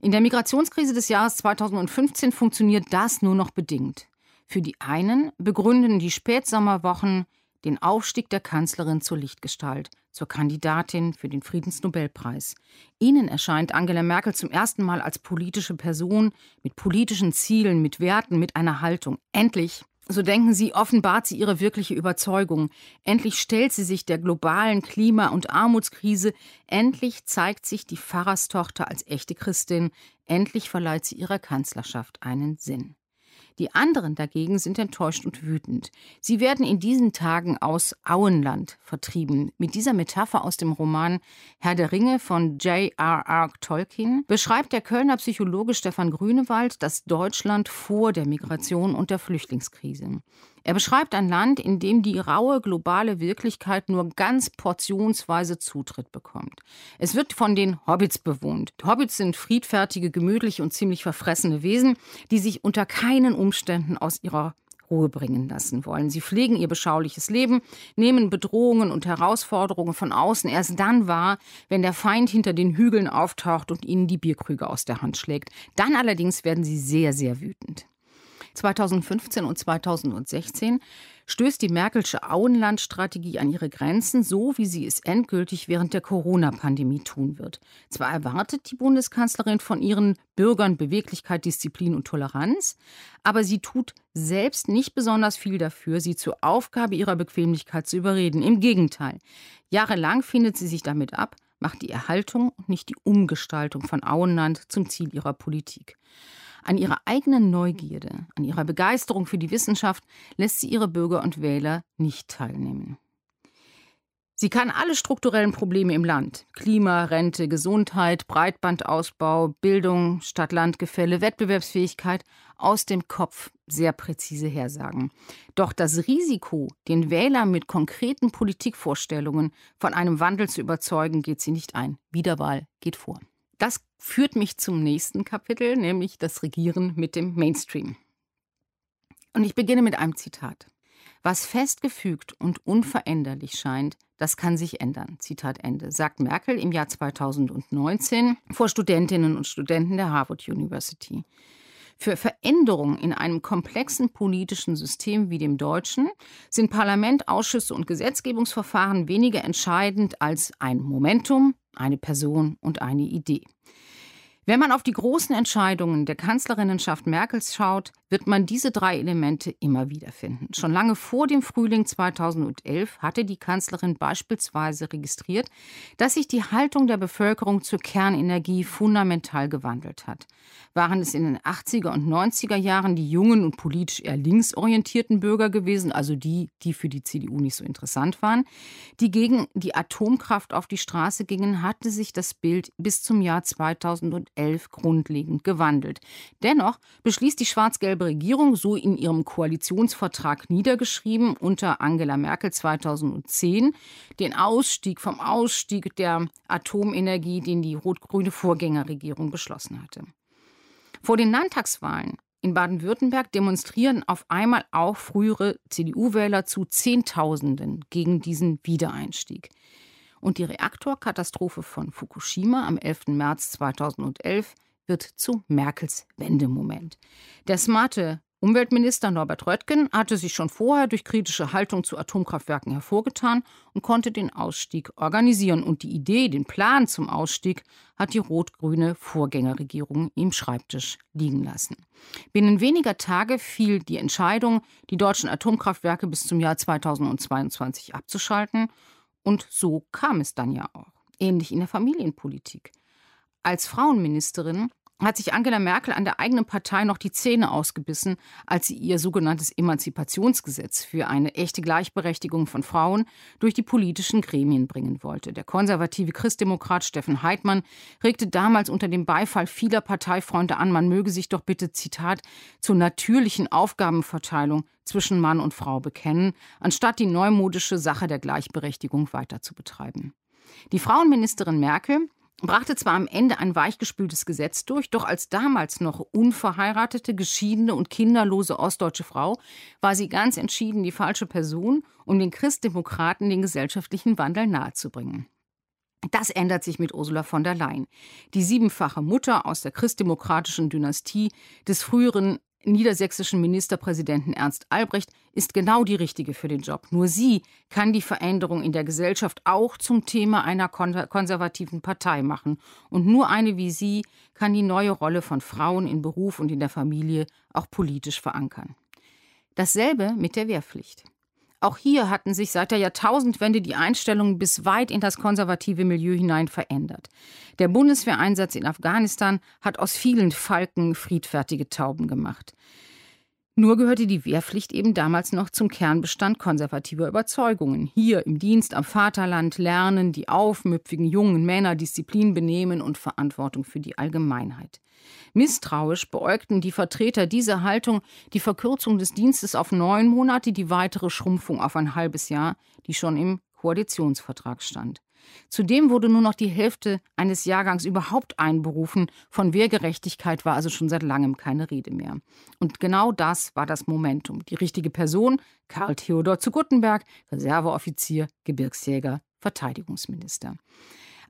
In der Migrationskrise des Jahres 2015 funktioniert das nur noch bedingt. Für die einen begründen die Spätsommerwochen den Aufstieg der Kanzlerin zur Lichtgestalt, zur Kandidatin für den Friedensnobelpreis. Ihnen erscheint Angela Merkel zum ersten Mal als politische Person mit politischen Zielen, mit Werten, mit einer Haltung. Endlich so denken sie, offenbart sie ihre wirkliche Überzeugung. Endlich stellt sie sich der globalen Klima- und Armutskrise. Endlich zeigt sich die Pfarrerstochter als echte Christin. Endlich verleiht sie ihrer Kanzlerschaft einen Sinn. Die anderen dagegen sind enttäuscht und wütend. Sie werden in diesen Tagen aus Auenland vertrieben. Mit dieser Metapher aus dem Roman Herr der Ringe von J.R.R. Tolkien beschreibt der Kölner Psychologe Stefan Grünewald das Deutschland vor der Migration und der Flüchtlingskrise. Er beschreibt ein Land, in dem die raue globale Wirklichkeit nur ganz portionsweise Zutritt bekommt. Es wird von den Hobbits bewohnt. Hobbits sind friedfertige, gemütliche und ziemlich verfressene Wesen, die sich unter keinen Umständen aus ihrer Ruhe bringen lassen wollen. Sie pflegen ihr beschauliches Leben, nehmen Bedrohungen und Herausforderungen von außen erst dann wahr, wenn der Feind hinter den Hügeln auftaucht und ihnen die Bierkrüge aus der Hand schlägt. Dann allerdings werden sie sehr, sehr wütend. 2015 und 2016 stößt die Merkelsche Auenlandstrategie an ihre Grenzen, so wie sie es endgültig während der Corona-Pandemie tun wird. Zwar erwartet die Bundeskanzlerin von ihren Bürgern Beweglichkeit, Disziplin und Toleranz, aber sie tut selbst nicht besonders viel dafür, sie zur Aufgabe ihrer Bequemlichkeit zu überreden. Im Gegenteil. Jahrelang findet sie sich damit ab, macht die Erhaltung und nicht die Umgestaltung von Auenland zum Ziel ihrer Politik. An ihrer eigenen Neugierde, an ihrer Begeisterung für die Wissenschaft lässt sie ihre Bürger und Wähler nicht teilnehmen. Sie kann alle strukturellen Probleme im Land Klima, Rente, Gesundheit, Breitbandausbau, Bildung, Stadt-Land-Gefälle, Wettbewerbsfähigkeit aus dem Kopf sehr präzise hersagen. Doch das Risiko, den Wähler mit konkreten Politikvorstellungen von einem Wandel zu überzeugen, geht sie nicht ein. Wiederwahl geht vor. Das führt mich zum nächsten Kapitel, nämlich das Regieren mit dem Mainstream. Und ich beginne mit einem Zitat. Was festgefügt und unveränderlich scheint, das kann sich ändern. Zitat Ende, sagt Merkel im Jahr 2019 vor Studentinnen und Studenten der Harvard University. Für Veränderungen in einem komplexen politischen System wie dem deutschen sind Parlament, Ausschüsse und Gesetzgebungsverfahren weniger entscheidend als ein Momentum, eine Person und eine Idee. Wenn man auf die großen Entscheidungen der Kanzlerinnenschaft Merkels schaut, wird man diese drei Elemente immer wieder finden. Schon lange vor dem Frühling 2011 hatte die Kanzlerin beispielsweise registriert, dass sich die Haltung der Bevölkerung zur Kernenergie fundamental gewandelt hat. Waren es in den 80er und 90er Jahren die jungen und politisch eher linksorientierten Bürger gewesen, also die, die für die CDU nicht so interessant waren, die gegen die Atomkraft auf die Straße gingen, hatte sich das Bild bis zum Jahr 2011 2011 grundlegend gewandelt. Dennoch beschließt die schwarz-gelbe Regierung, so in ihrem Koalitionsvertrag niedergeschrieben, unter Angela Merkel 2010, den Ausstieg vom Ausstieg der Atomenergie, den die rot-grüne Vorgängerregierung beschlossen hatte. Vor den Landtagswahlen in Baden-Württemberg demonstrieren auf einmal auch frühere CDU-Wähler zu Zehntausenden gegen diesen Wiedereinstieg. Und die Reaktorkatastrophe von Fukushima am 11. März 2011 wird zu Merkels Wendemoment. Der smarte Umweltminister Norbert Röttgen hatte sich schon vorher durch kritische Haltung zu Atomkraftwerken hervorgetan und konnte den Ausstieg organisieren. Und die Idee, den Plan zum Ausstieg, hat die rot-grüne Vorgängerregierung im Schreibtisch liegen lassen. Binnen weniger Tage fiel die Entscheidung, die deutschen Atomkraftwerke bis zum Jahr 2022 abzuschalten. Und so kam es dann ja auch. Ähnlich in der Familienpolitik. Als Frauenministerin hat sich Angela Merkel an der eigenen Partei noch die Zähne ausgebissen, als sie ihr sogenanntes Emanzipationsgesetz für eine echte Gleichberechtigung von Frauen durch die politischen Gremien bringen wollte. Der konservative Christdemokrat Steffen Heidmann regte damals unter dem Beifall vieler Parteifreunde an, man möge sich doch bitte, Zitat, zur natürlichen Aufgabenverteilung zwischen Mann und Frau bekennen, anstatt die neumodische Sache der Gleichberechtigung weiter zu betreiben. Die Frauenministerin Merkel brachte zwar am Ende ein weichgespültes Gesetz durch, doch als damals noch unverheiratete, geschiedene und kinderlose ostdeutsche Frau war sie ganz entschieden die falsche Person, um den Christdemokraten den gesellschaftlichen Wandel nahezubringen. Das ändert sich mit Ursula von der Leyen. Die siebenfache Mutter aus der christdemokratischen Dynastie des früheren niedersächsischen Ministerpräsidenten Ernst Albrecht ist genau die richtige für den Job. Nur sie kann die Veränderung in der Gesellschaft auch zum Thema einer konservativen Partei machen. Und nur eine wie sie kann die neue Rolle von Frauen in Beruf und in der Familie auch politisch verankern. Dasselbe mit der Wehrpflicht. Auch hier hatten sich seit der Jahrtausendwende die Einstellungen bis weit in das konservative Milieu hinein verändert. Der Bundeswehreinsatz in Afghanistan hat aus vielen Falken friedfertige Tauben gemacht. Nur gehörte die Wehrpflicht eben damals noch zum Kernbestand konservativer Überzeugungen. Hier im Dienst am Vaterland lernen die aufmüpfigen jungen Männer Disziplin, Benehmen und Verantwortung für die Allgemeinheit. Misstrauisch beäugten die Vertreter dieser Haltung die Verkürzung des Dienstes auf neun Monate, die weitere Schrumpfung auf ein halbes Jahr, die schon im Koalitionsvertrag stand. Zudem wurde nur noch die Hälfte eines Jahrgangs überhaupt einberufen. Von Wehrgerechtigkeit war also schon seit langem keine Rede mehr. Und genau das war das Momentum. Die richtige Person, Karl Theodor zu Guttenberg, Reserveoffizier, Gebirgsjäger, Verteidigungsminister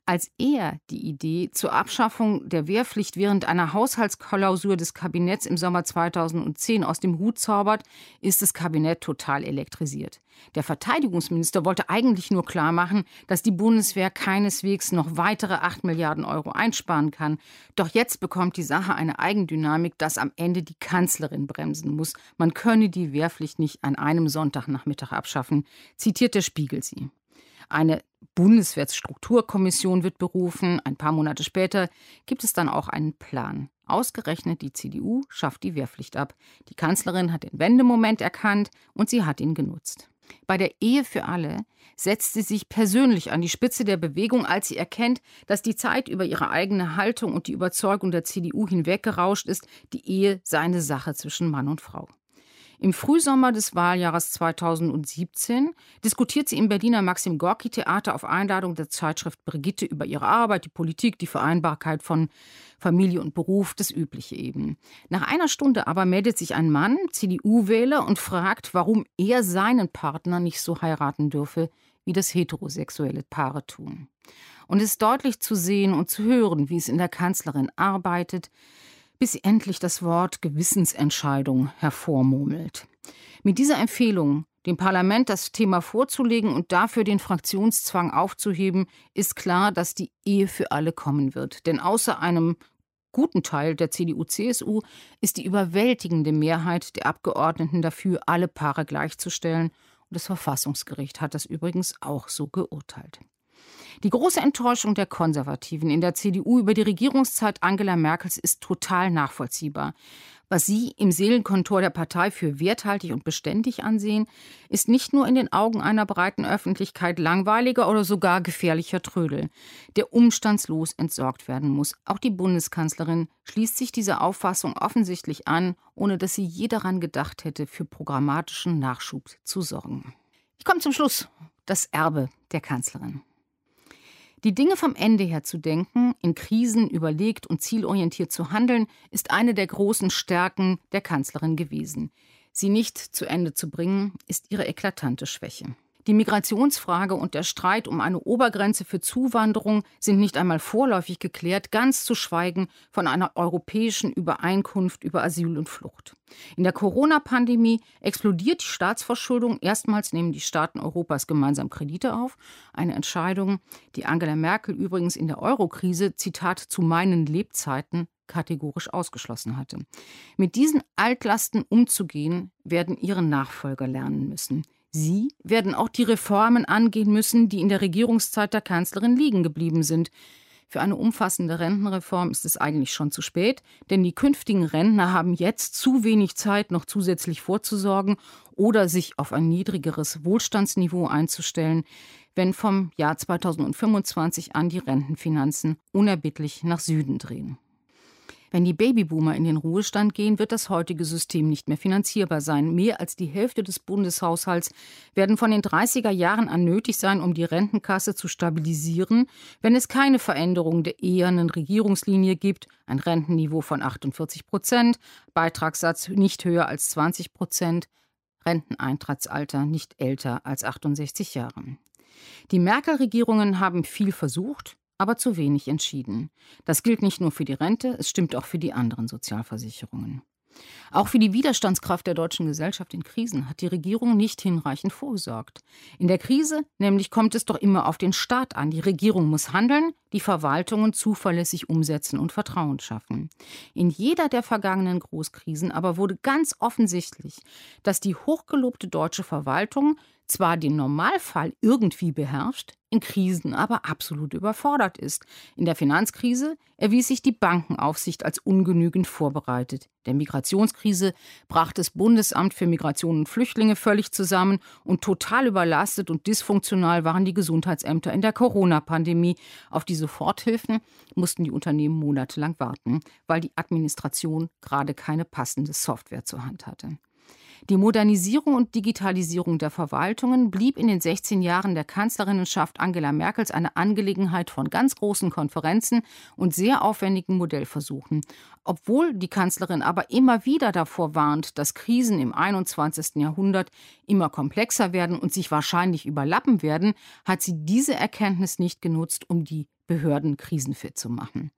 als er die Idee zur Abschaffung der Wehrpflicht während einer Haushaltsklausur des Kabinetts im Sommer 2010 aus dem Hut zaubert, ist das Kabinett total elektrisiert. Der Verteidigungsminister wollte eigentlich nur klarmachen, dass die Bundeswehr keineswegs noch weitere 8 Milliarden Euro einsparen kann. Doch jetzt bekommt die Sache eine Eigendynamik, dass am Ende die Kanzlerin bremsen muss. Man könne die Wehrpflicht nicht an einem Sonntagnachmittag abschaffen, zitiert der Spiegel sie. Eine Bundeswehrstrukturkommission wird berufen. Ein paar Monate später gibt es dann auch einen Plan. Ausgerechnet die CDU schafft die Wehrpflicht ab. Die Kanzlerin hat den Wendemoment erkannt und sie hat ihn genutzt. Bei der Ehe für alle setzt sie sich persönlich an die Spitze der Bewegung, als sie erkennt, dass die Zeit über ihre eigene Haltung und die Überzeugung der CDU hinweggerauscht ist, die Ehe sei eine Sache zwischen Mann und Frau. Im Frühsommer des Wahljahres 2017 diskutiert sie im Berliner Maxim Gorki Theater auf Einladung der Zeitschrift Brigitte über ihre Arbeit, die Politik, die Vereinbarkeit von Familie und Beruf, das Übliche eben. Nach einer Stunde aber meldet sich ein Mann, CDU-Wähler, und fragt, warum er seinen Partner nicht so heiraten dürfe, wie das heterosexuelle Paare tun. Und es ist deutlich zu sehen und zu hören, wie es in der Kanzlerin arbeitet, bis sie endlich das Wort Gewissensentscheidung hervormurmelt. Mit dieser Empfehlung, dem Parlament das Thema vorzulegen und dafür den Fraktionszwang aufzuheben, ist klar, dass die Ehe für alle kommen wird. Denn außer einem guten Teil der CDU-CSU ist die überwältigende Mehrheit der Abgeordneten dafür, alle Paare gleichzustellen. Und das Verfassungsgericht hat das übrigens auch so geurteilt. Die große Enttäuschung der Konservativen in der CDU über die Regierungszeit Angela Merkels ist total nachvollziehbar. Was sie im Seelenkontor der Partei für werthaltig und beständig ansehen, ist nicht nur in den Augen einer breiten Öffentlichkeit langweiliger oder sogar gefährlicher Trödel, der umstandslos entsorgt werden muss. Auch die Bundeskanzlerin schließt sich dieser Auffassung offensichtlich an, ohne dass sie je daran gedacht hätte, für programmatischen Nachschub zu sorgen. Ich komme zum Schluss. Das Erbe der Kanzlerin. Die Dinge vom Ende her zu denken, in Krisen überlegt und zielorientiert zu handeln, ist eine der großen Stärken der Kanzlerin gewesen. Sie nicht zu Ende zu bringen, ist ihre eklatante Schwäche. Die Migrationsfrage und der Streit um eine Obergrenze für Zuwanderung sind nicht einmal vorläufig geklärt, ganz zu schweigen von einer europäischen Übereinkunft über Asyl und Flucht. In der Corona-Pandemie explodiert die Staatsverschuldung. Erstmals nehmen die Staaten Europas gemeinsam Kredite auf. Eine Entscheidung, die Angela Merkel übrigens in der Eurokrise, Zitat, zu meinen Lebzeiten kategorisch ausgeschlossen hatte. Mit diesen Altlasten umzugehen, werden ihre Nachfolger lernen müssen. Sie werden auch die Reformen angehen müssen, die in der Regierungszeit der Kanzlerin liegen geblieben sind. Für eine umfassende Rentenreform ist es eigentlich schon zu spät, denn die künftigen Rentner haben jetzt zu wenig Zeit, noch zusätzlich vorzusorgen oder sich auf ein niedrigeres Wohlstandsniveau einzustellen, wenn vom Jahr 2025 an die Rentenfinanzen unerbittlich nach Süden drehen. Wenn die Babyboomer in den Ruhestand gehen, wird das heutige System nicht mehr finanzierbar sein. Mehr als die Hälfte des Bundeshaushalts werden von den 30er Jahren an nötig sein, um die Rentenkasse zu stabilisieren, wenn es keine Veränderung der ehernen Regierungslinie gibt, ein Rentenniveau von 48 Prozent, Beitragssatz nicht höher als 20 Prozent, Renteneintrittsalter nicht älter als 68 Jahre. Die Merkel-Regierungen haben viel versucht, aber zu wenig entschieden. Das gilt nicht nur für die Rente, es stimmt auch für die anderen Sozialversicherungen. Auch für die Widerstandskraft der deutschen Gesellschaft in Krisen hat die Regierung nicht hinreichend vorgesorgt. In der Krise nämlich kommt es doch immer auf den Staat an. Die Regierung muss handeln, die Verwaltungen zuverlässig umsetzen und Vertrauen schaffen. In jeder der vergangenen Großkrisen aber wurde ganz offensichtlich, dass die hochgelobte deutsche Verwaltung zwar den Normalfall irgendwie beherrscht, in Krisen aber absolut überfordert ist. In der Finanzkrise erwies sich die Bankenaufsicht als ungenügend vorbereitet. Der Migrationskrise brach das Bundesamt für Migration und Flüchtlinge völlig zusammen und total überlastet und dysfunktional waren die Gesundheitsämter in der Corona-Pandemie. Auf die Soforthilfen mussten die Unternehmen monatelang warten, weil die Administration gerade keine passende Software zur Hand hatte. Die Modernisierung und Digitalisierung der Verwaltungen blieb in den 16 Jahren der Kanzlerinnenschaft Angela Merkels eine Angelegenheit von ganz großen Konferenzen und sehr aufwendigen Modellversuchen. Obwohl die Kanzlerin aber immer wieder davor warnt, dass Krisen im 21. Jahrhundert immer komplexer werden und sich wahrscheinlich überlappen werden, hat sie diese Erkenntnis nicht genutzt, um die Behörden krisenfit zu machen.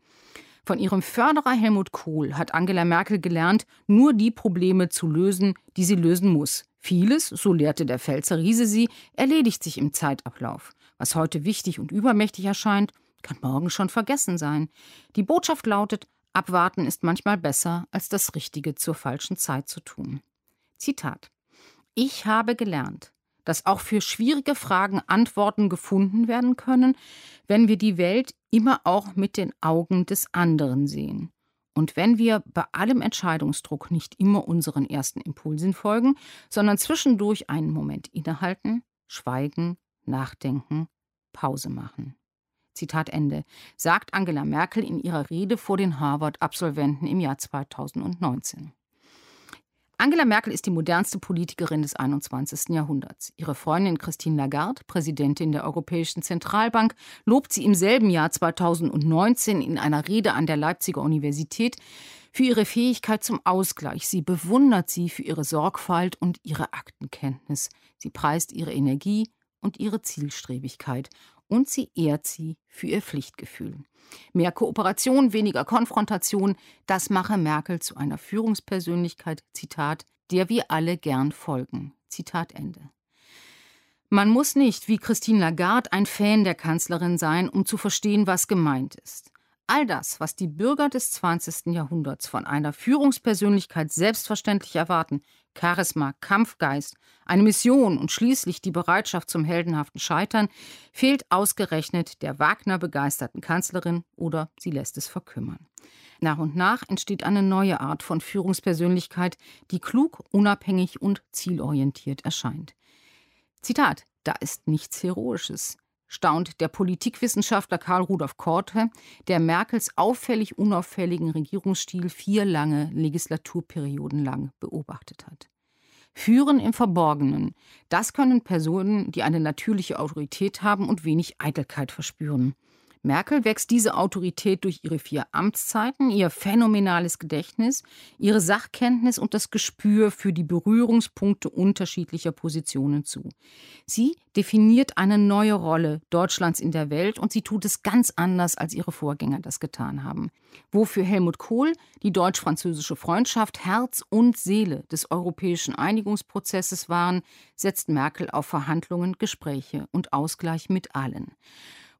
Von ihrem Förderer Helmut Kohl hat Angela Merkel gelernt, nur die Probleme zu lösen, die sie lösen muss. Vieles, so lehrte der Pfälzer Riese sie, erledigt sich im Zeitablauf. Was heute wichtig und übermächtig erscheint, kann morgen schon vergessen sein. Die Botschaft lautet, abwarten ist manchmal besser, als das Richtige zur falschen Zeit zu tun. Zitat. Ich habe gelernt, dass auch für schwierige Fragen Antworten gefunden werden können, wenn wir die Welt immer auch mit den Augen des anderen sehen. Und wenn wir bei allem Entscheidungsdruck nicht immer unseren ersten Impulsen folgen, sondern zwischendurch einen Moment innehalten, schweigen, nachdenken, Pause machen. Zitat Ende, sagt Angela Merkel in ihrer Rede vor den Harvard-Absolventen im Jahr 2019. Angela Merkel ist die modernste Politikerin des 21. Jahrhunderts. Ihre Freundin Christine Lagarde, Präsidentin der Europäischen Zentralbank, lobt sie im selben Jahr 2019 in einer Rede an der Leipziger Universität für ihre Fähigkeit zum Ausgleich. Sie bewundert sie für ihre Sorgfalt und ihre Aktenkenntnis. Sie preist ihre Energie und ihre Zielstrebigkeit und sie ehrt sie für ihr Pflichtgefühl. Mehr Kooperation, weniger Konfrontation, das mache Merkel zu einer Führungspersönlichkeit, Zitat, der wir alle gern folgen. Zitat Ende. Man muss nicht, wie Christine Lagarde, ein Fan der Kanzlerin sein, um zu verstehen, was gemeint ist. All das, was die Bürger des 20. Jahrhunderts von einer Führungspersönlichkeit selbstverständlich erwarten, Charisma, Kampfgeist, eine Mission und schließlich die Bereitschaft zum heldenhaften Scheitern, fehlt ausgerechnet der Wagner begeisterten Kanzlerin oder sie lässt es verkümmern. Nach und nach entsteht eine neue Art von Führungspersönlichkeit, die klug, unabhängig und zielorientiert erscheint. Zitat: Da ist nichts Heroisches staunt der Politikwissenschaftler Karl Rudolf Korte, der Merkels auffällig unauffälligen Regierungsstil vier lange Legislaturperioden lang beobachtet hat. Führen im Verborgenen, das können Personen, die eine natürliche Autorität haben und wenig Eitelkeit verspüren. Merkel wächst diese Autorität durch ihre vier Amtszeiten, ihr phänomenales Gedächtnis, ihre Sachkenntnis und das Gespür für die Berührungspunkte unterschiedlicher Positionen zu. Sie definiert eine neue Rolle Deutschlands in der Welt und sie tut es ganz anders, als ihre Vorgänger das getan haben. Wofür Helmut Kohl die deutsch-französische Freundschaft Herz und Seele des europäischen Einigungsprozesses waren, setzt Merkel auf Verhandlungen, Gespräche und Ausgleich mit allen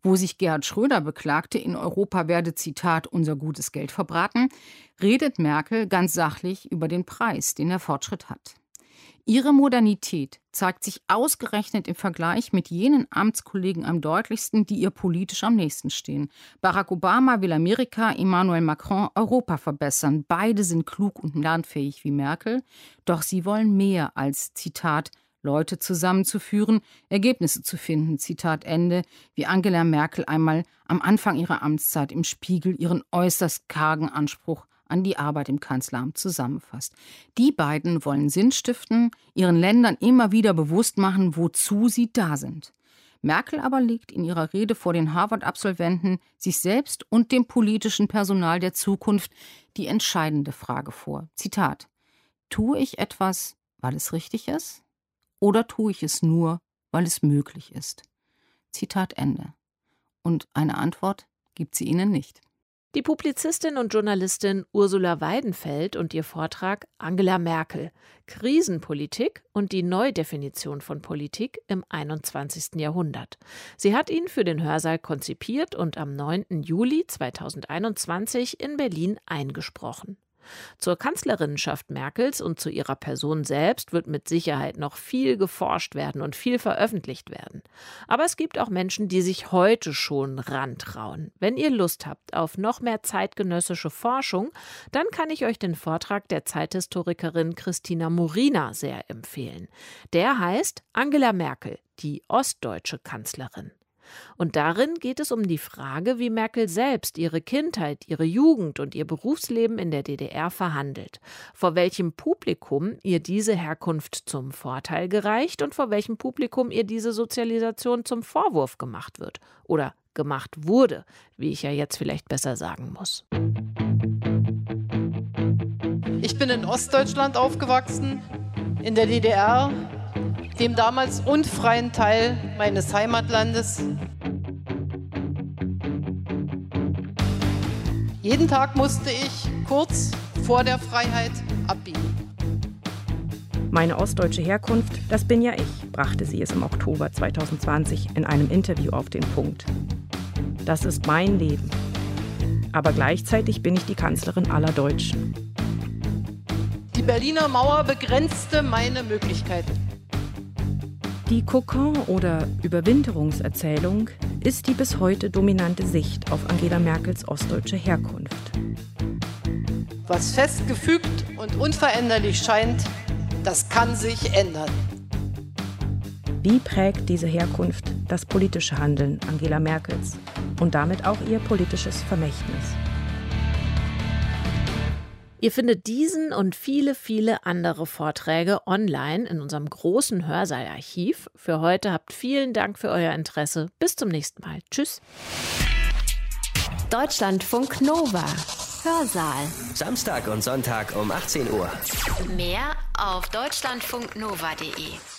wo sich Gerhard Schröder beklagte, in Europa werde, Zitat, unser gutes Geld verbraten, redet Merkel ganz sachlich über den Preis, den der Fortschritt hat. Ihre Modernität zeigt sich ausgerechnet im Vergleich mit jenen Amtskollegen am deutlichsten, die ihr politisch am nächsten stehen. Barack Obama will Amerika, Emmanuel Macron Europa verbessern. Beide sind klug und lernfähig wie Merkel, doch sie wollen mehr als Zitat Leute zusammenzuführen, Ergebnisse zu finden. Zitat Ende, wie Angela Merkel einmal am Anfang ihrer Amtszeit im Spiegel ihren äußerst kargen Anspruch an die Arbeit im Kanzleramt zusammenfasst. Die beiden wollen Sinn stiften, ihren Ländern immer wieder bewusst machen, wozu sie da sind. Merkel aber legt in ihrer Rede vor den Harvard-Absolventen sich selbst und dem politischen Personal der Zukunft die entscheidende Frage vor. Zitat: Tue ich etwas, weil es richtig ist? Oder tue ich es nur, weil es möglich ist? Zitat Ende. Und eine Antwort gibt sie ihnen nicht. Die Publizistin und Journalistin Ursula Weidenfeld und ihr Vortrag Angela Merkel Krisenpolitik und die Neudefinition von Politik im 21. Jahrhundert. Sie hat ihn für den Hörsaal konzipiert und am 9. Juli 2021 in Berlin eingesprochen. Zur Kanzlerinnenschaft Merkels und zu ihrer Person selbst wird mit Sicherheit noch viel geforscht werden und viel veröffentlicht werden. Aber es gibt auch Menschen, die sich heute schon rantrauen. Wenn ihr Lust habt auf noch mehr zeitgenössische Forschung, dann kann ich euch den Vortrag der Zeithistorikerin Christina Morina sehr empfehlen. Der heißt Angela Merkel, die ostdeutsche Kanzlerin. Und darin geht es um die Frage, wie Merkel selbst ihre Kindheit, ihre Jugend und ihr Berufsleben in der DDR verhandelt, vor welchem Publikum ihr diese Herkunft zum Vorteil gereicht und vor welchem Publikum ihr diese Sozialisation zum Vorwurf gemacht wird oder gemacht wurde, wie ich ja jetzt vielleicht besser sagen muss. Ich bin in Ostdeutschland aufgewachsen, in der DDR dem damals unfreien Teil meines Heimatlandes. Jeden Tag musste ich kurz vor der Freiheit abbiegen. Meine ostdeutsche Herkunft, das bin ja ich, brachte sie es im Oktober 2020 in einem Interview auf den Punkt. Das ist mein Leben. Aber gleichzeitig bin ich die Kanzlerin aller Deutschen. Die Berliner Mauer begrenzte meine Möglichkeiten. Die Kokon- oder Überwinterungserzählung ist die bis heute dominante Sicht auf Angela Merkels ostdeutsche Herkunft. Was festgefügt und unveränderlich scheint, das kann sich ändern. Wie prägt diese Herkunft das politische Handeln Angela Merkels und damit auch ihr politisches Vermächtnis? Ihr findet diesen und viele, viele andere Vorträge online in unserem großen Hörsaalarchiv. Für heute habt vielen Dank für euer Interesse. Bis zum nächsten Mal. Tschüss. Deutschlandfunk Nova. Hörsaal. Samstag und Sonntag um 18 Uhr. Mehr auf deutschlandfunknova.de.